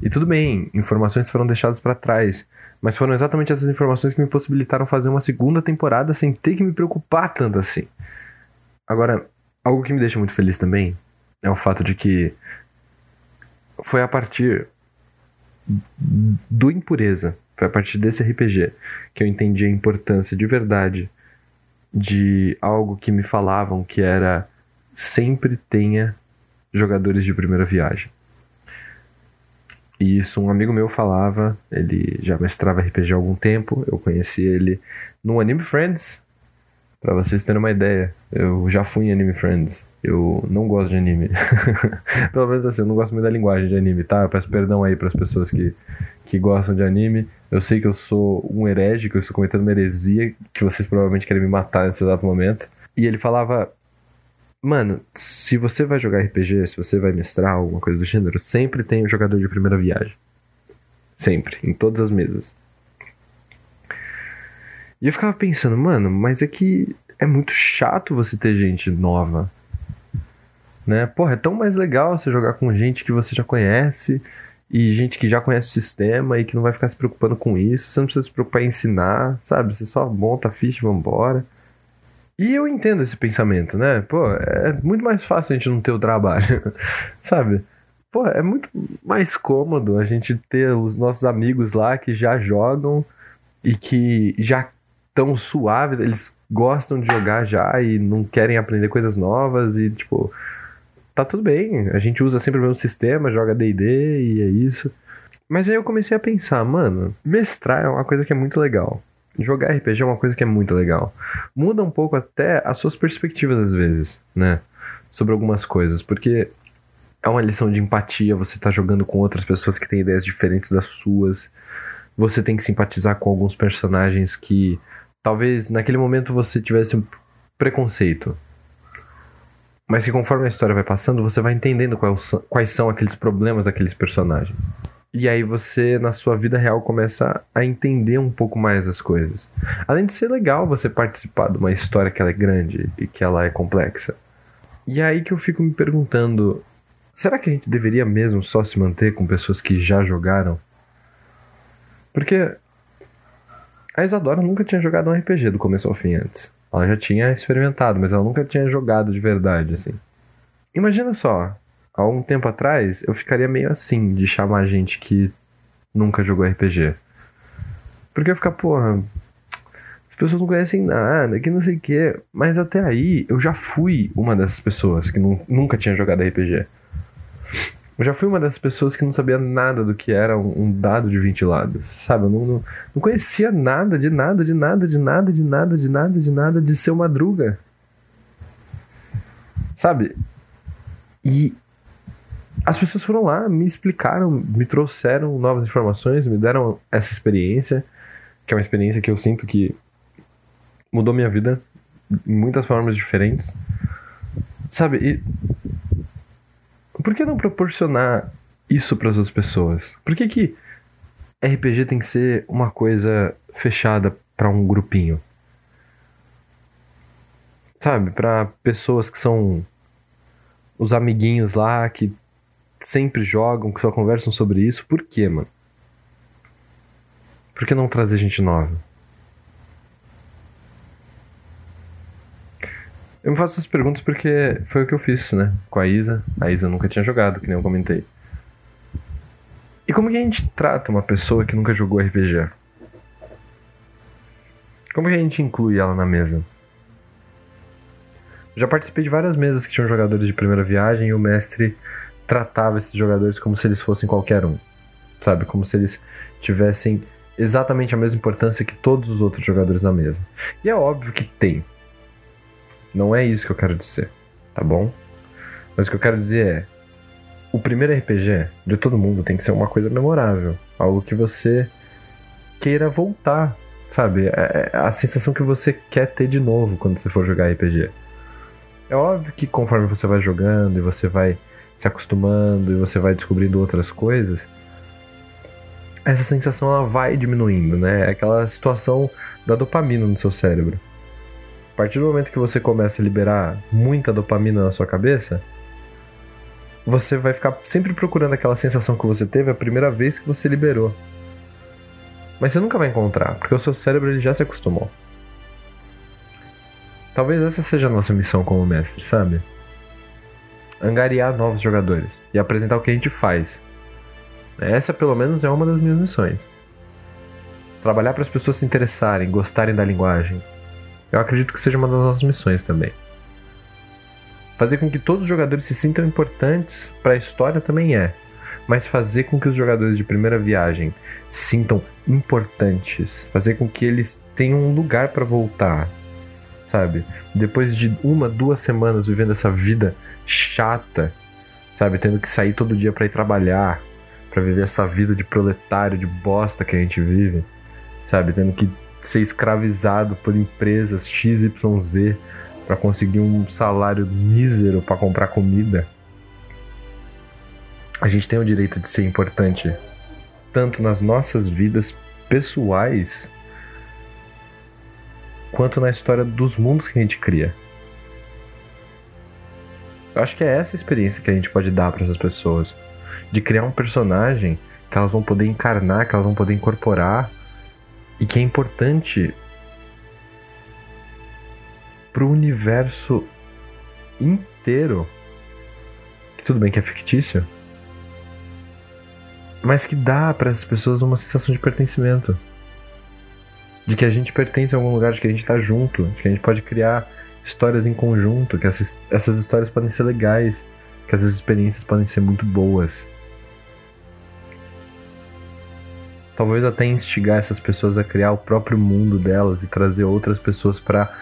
E tudo bem, informações foram deixadas para trás. Mas foram exatamente essas informações que me possibilitaram fazer uma segunda temporada sem ter que me preocupar tanto assim. Agora, Algo que me deixa muito feliz também é o fato de que foi a partir do Impureza, foi a partir desse RPG que eu entendi a importância de verdade de algo que me falavam que era sempre tenha jogadores de primeira viagem. E isso um amigo meu falava, ele já mestrava RPG há algum tempo, eu conheci ele no Anime Friends, Pra vocês terem uma ideia, eu já fui em Anime Friends. Eu não gosto de anime. [LAUGHS] Pelo menos assim, eu não gosto muito da linguagem de anime, tá? Eu peço perdão aí para as pessoas que, que gostam de anime. Eu sei que eu sou um herege, que eu estou cometendo uma heresia, que vocês provavelmente querem me matar nesse exato momento. E ele falava: Mano, se você vai jogar RPG, se você vai mestrar alguma coisa do gênero, sempre tem um jogador de primeira viagem. Sempre, em todas as mesas. E eu ficava pensando, mano, mas é que é muito chato você ter gente nova. Né? Porra, é tão mais legal você jogar com gente que você já conhece e gente que já conhece o sistema e que não vai ficar se preocupando com isso. Você não precisa se preocupar em ensinar, sabe? Você só monta a ficha e vambora. E eu entendo esse pensamento, né? Pô, é muito mais fácil a gente não ter o trabalho, [LAUGHS] sabe? Pô, é muito mais cômodo a gente ter os nossos amigos lá que já jogam e que já tão suave, eles gostam de jogar já e não querem aprender coisas novas e tipo, tá tudo bem, a gente usa sempre o mesmo sistema, joga D&D e é isso. Mas aí eu comecei a pensar, mano, mestrar é uma coisa que é muito legal. Jogar RPG é uma coisa que é muito legal. Muda um pouco até as suas perspectivas às vezes, né? Sobre algumas coisas, porque é uma lição de empatia, você tá jogando com outras pessoas que têm ideias diferentes das suas. Você tem que simpatizar com alguns personagens que talvez naquele momento você tivesse um preconceito. Mas que conforme a história vai passando, você vai entendendo quais são aqueles problemas daqueles personagens. E aí você, na sua vida real, começa a entender um pouco mais as coisas. Além de ser legal você participar de uma história que ela é grande e que ela é complexa. E é aí que eu fico me perguntando, será que a gente deveria mesmo só se manter com pessoas que já jogaram? Porque a Isadora nunca tinha jogado um RPG do começo ao fim antes. Ela já tinha experimentado, mas ela nunca tinha jogado de verdade, assim. Imagina só, há um tempo atrás eu ficaria meio assim de chamar gente que nunca jogou RPG. Porque eu ficar, porra, as pessoas não conhecem nada, que não sei o quê. Mas até aí eu já fui uma dessas pessoas que nu- nunca tinha jogado RPG. Eu já fui uma dessas pessoas que não sabia nada do que era um, um dado de 20 lados, sabe? Eu não, não, não conhecia nada, de nada, de nada, de nada, de nada, de nada, de nada de seu madruga. Sabe? E as pessoas foram lá, me explicaram, me trouxeram novas informações, me deram essa experiência, que é uma experiência que eu sinto que mudou minha vida em muitas formas diferentes. Sabe? E por que não proporcionar isso para as outras pessoas? Por que que RPG tem que ser uma coisa fechada para um grupinho? Sabe? Para pessoas que são os amiguinhos lá que sempre jogam, que só conversam sobre isso. Por quê, mano? Por que não trazer gente nova? Eu me faço essas perguntas porque foi o que eu fiz, né? Com a Isa. A Isa nunca tinha jogado, que nem eu comentei. E como que a gente trata uma pessoa que nunca jogou RPG? Como que a gente inclui ela na mesa? Já participei de várias mesas que tinham jogadores de primeira viagem e o mestre tratava esses jogadores como se eles fossem qualquer um. Sabe? Como se eles tivessem exatamente a mesma importância que todos os outros jogadores na mesa. E é óbvio que tem. Não é isso que eu quero dizer, tá bom? Mas o que eu quero dizer é: o primeiro RPG de todo mundo tem que ser uma coisa memorável. Algo que você queira voltar, sabe? É é a sensação que você quer ter de novo quando você for jogar RPG. É óbvio que conforme você vai jogando e você vai se acostumando e você vai descobrindo outras coisas, essa sensação ela vai diminuindo, né? É aquela situação da dopamina no seu cérebro. A partir do momento que você começa a liberar muita dopamina na sua cabeça, você vai ficar sempre procurando aquela sensação que você teve a primeira vez que você liberou. Mas você nunca vai encontrar, porque o seu cérebro ele já se acostumou. Talvez essa seja a nossa missão como mestre, sabe? Angariar novos jogadores e apresentar o que a gente faz. Essa, pelo menos, é uma das minhas missões. Trabalhar para as pessoas se interessarem, gostarem da linguagem. Eu acredito que seja uma das nossas missões também. Fazer com que todos os jogadores se sintam importantes para a história também é. Mas fazer com que os jogadores de primeira viagem se sintam importantes. Fazer com que eles tenham um lugar para voltar. Sabe? Depois de uma, duas semanas vivendo essa vida chata, sabe? Tendo que sair todo dia para ir trabalhar, para viver essa vida de proletário, de bosta que a gente vive, sabe? Tendo que ser escravizado por empresas XYZ para conseguir um salário mísero para comprar comida. A gente tem o direito de ser importante tanto nas nossas vidas pessoais quanto na história dos mundos que a gente cria. Eu acho que é essa experiência que a gente pode dar para essas pessoas, de criar um personagem que elas vão poder encarnar, que elas vão poder incorporar e que é importante pro universo inteiro. Que tudo bem que é fictício, mas que dá para essas pessoas uma sensação de pertencimento. De que a gente pertence a algum lugar, de que a gente tá junto, de que a gente pode criar histórias em conjunto, que essas, essas histórias podem ser legais, que essas experiências podem ser muito boas. Talvez até instigar essas pessoas a criar o próprio mundo delas e trazer outras pessoas para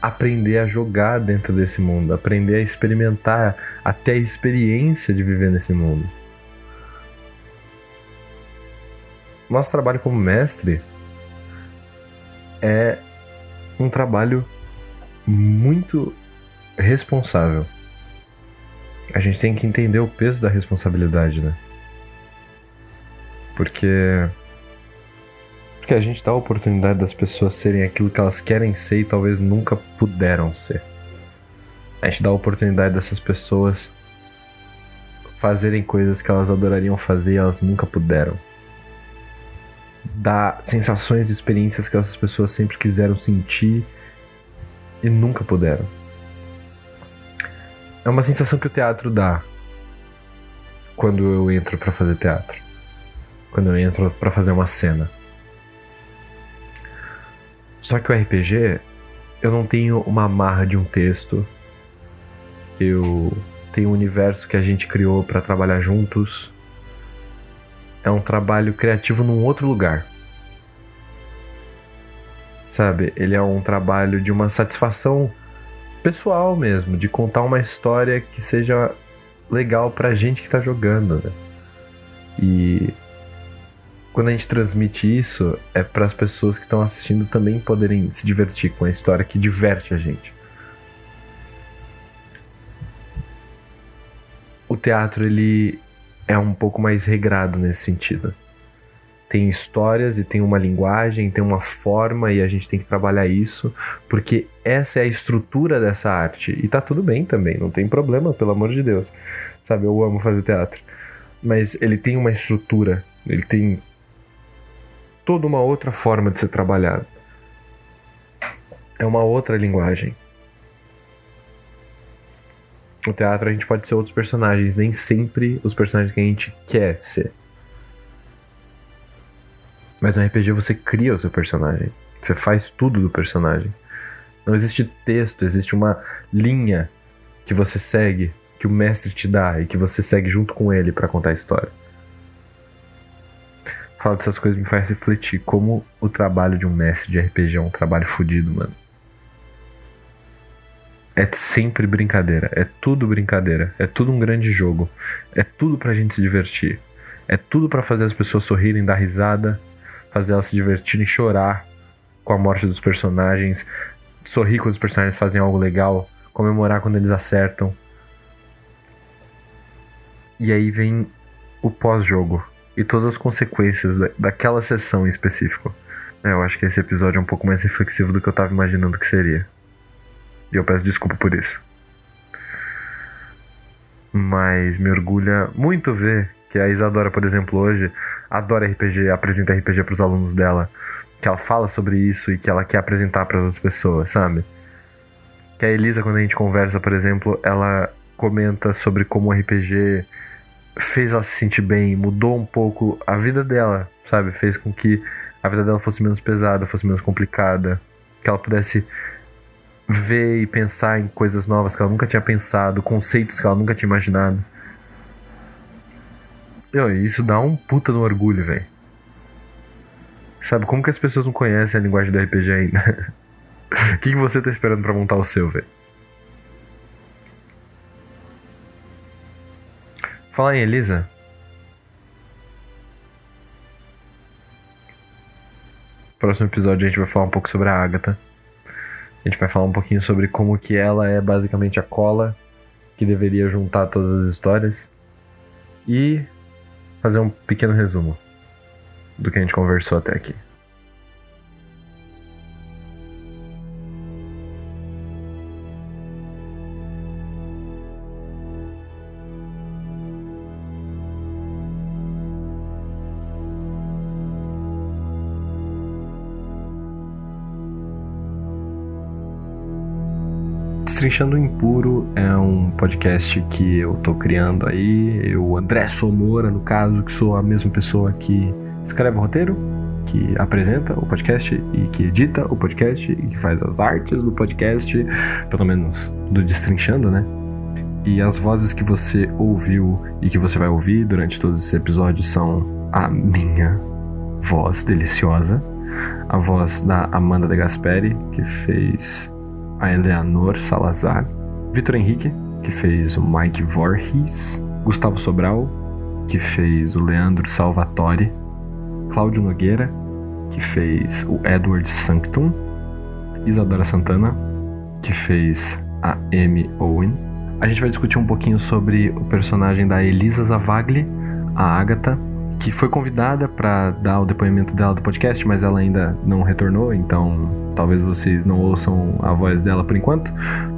aprender a jogar dentro desse mundo, aprender a experimentar até a experiência de viver nesse mundo. Nosso trabalho como mestre é um trabalho muito responsável. A gente tem que entender o peso da responsabilidade, né? Porque. Porque a gente dá a oportunidade das pessoas serem aquilo que elas querem ser e talvez nunca puderam ser. A gente dá a oportunidade dessas pessoas fazerem coisas que elas adorariam fazer e elas nunca puderam. Dá sensações e experiências que essas pessoas sempre quiseram sentir e nunca puderam. É uma sensação que o teatro dá quando eu entro para fazer teatro. Quando eu entro para fazer uma cena. Só que o RPG, eu não tenho uma amarra de um texto. Eu tenho um universo que a gente criou para trabalhar juntos. É um trabalho criativo num outro lugar. Sabe? Ele é um trabalho de uma satisfação pessoal mesmo, de contar uma história que seja legal pra gente que tá jogando, né? E quando a gente transmite isso, é para as pessoas que estão assistindo também poderem se divertir com a história que diverte a gente. O teatro ele é um pouco mais regrado nesse sentido. Tem histórias e tem uma linguagem, tem uma forma e a gente tem que trabalhar isso, porque essa é a estrutura dessa arte. E tá tudo bem também, não tem problema, pelo amor de Deus. Sabe, eu amo fazer teatro. Mas ele tem uma estrutura, ele tem toda uma outra forma de ser trabalhado. É uma outra linguagem. No teatro a gente pode ser outros personagens, nem sempre os personagens que a gente quer ser. Mas no RPG você cria o seu personagem. Você faz tudo do personagem. Não existe texto, existe uma linha que você segue, que o mestre te dá e que você segue junto com ele para contar a história. Falar dessas coisas me faz refletir como o trabalho de um mestre de RPG é um trabalho fodido, mano. É sempre brincadeira, é tudo brincadeira, é tudo um grande jogo, é tudo pra gente se divertir, é tudo para fazer as pessoas sorrirem, dar risada, fazer elas se divertirem, chorar com a morte dos personagens, sorrir quando os personagens fazem algo legal, comemorar quando eles acertam. E aí vem o pós-jogo e todas as consequências da, daquela sessão em específico. É, eu acho que esse episódio é um pouco mais reflexivo do que eu tava imaginando que seria. E eu peço desculpa por isso. Mas me orgulha muito ver que a Isadora, por exemplo, hoje adora RPG, apresenta RPG para os alunos dela, que ela fala sobre isso e que ela quer apresentar para outras pessoas, sabe? Que a Elisa, quando a gente conversa, por exemplo, ela comenta sobre como o RPG fez ela se sentir bem, mudou um pouco a vida dela, sabe? Fez com que a vida dela fosse menos pesada, fosse menos complicada, que ela pudesse ver e pensar em coisas novas que ela nunca tinha pensado, conceitos que ela nunca tinha imaginado. Meu, isso dá um puta no orgulho, velho. Sabe, como que as pessoas não conhecem a linguagem do RPG ainda? [LAUGHS] O que, que você tá esperando para montar o seu, velho? Fala aí, Elisa. Próximo episódio a gente vai falar um pouco sobre a Agatha. A gente vai falar um pouquinho sobre como que ela é basicamente a cola que deveria juntar todas as histórias. E fazer um pequeno resumo do que a gente conversou até aqui. Destrinchando Impuro é um podcast que eu tô criando aí. Eu, André Somora, no caso, que sou a mesma pessoa que escreve o roteiro, que apresenta o podcast e que edita o podcast e que faz as artes do podcast, pelo menos do Destrinchando, né? E as vozes que você ouviu e que você vai ouvir durante todos esses episódios são a minha voz deliciosa, a voz da Amanda de Gasperi, que fez a Eleanor Salazar, Vitor Henrique, que fez o Mike Voorhees, Gustavo Sobral, que fez o Leandro Salvatore, Cláudio Nogueira, que fez o Edward Sanctum, Isadora Santana, que fez a Amy Owen. A gente vai discutir um pouquinho sobre o personagem da Elisa Zavagli, a Agatha, que foi convidada para dar o depoimento dela do podcast, mas ela ainda não retornou, então talvez vocês não ouçam a voz dela por enquanto.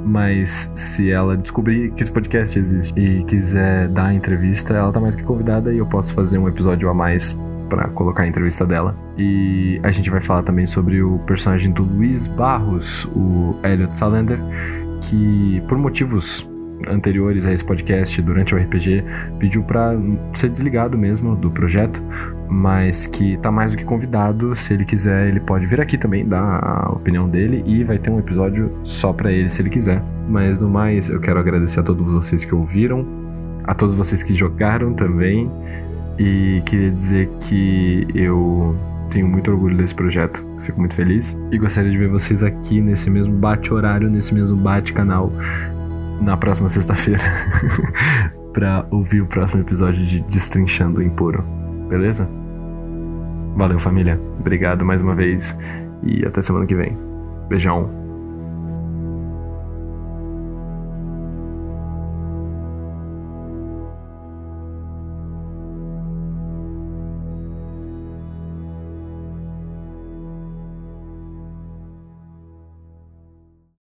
Mas se ela descobrir que esse podcast existe e quiser dar a entrevista, ela tá mais que convidada e eu posso fazer um episódio a mais para colocar a entrevista dela. E a gente vai falar também sobre o personagem do Luiz Barros, o Elliot Salander, que por motivos anteriores a esse podcast, durante o RPG, pediu para ser desligado mesmo do projeto, mas que tá mais do que convidado. Se ele quiser, ele pode vir aqui também dar a opinião dele e vai ter um episódio só para ele se ele quiser. Mas no mais, eu quero agradecer a todos vocês que ouviram, a todos vocês que jogaram também e queria dizer que eu tenho muito orgulho desse projeto. Fico muito feliz e gostaria de ver vocês aqui nesse mesmo bate-horário, nesse mesmo bate-canal na próxima sexta-feira [LAUGHS] para ouvir o próximo episódio de Destrinchando o Impuro. Beleza? Valeu, família. Obrigado mais uma vez e até semana que vem. Beijão.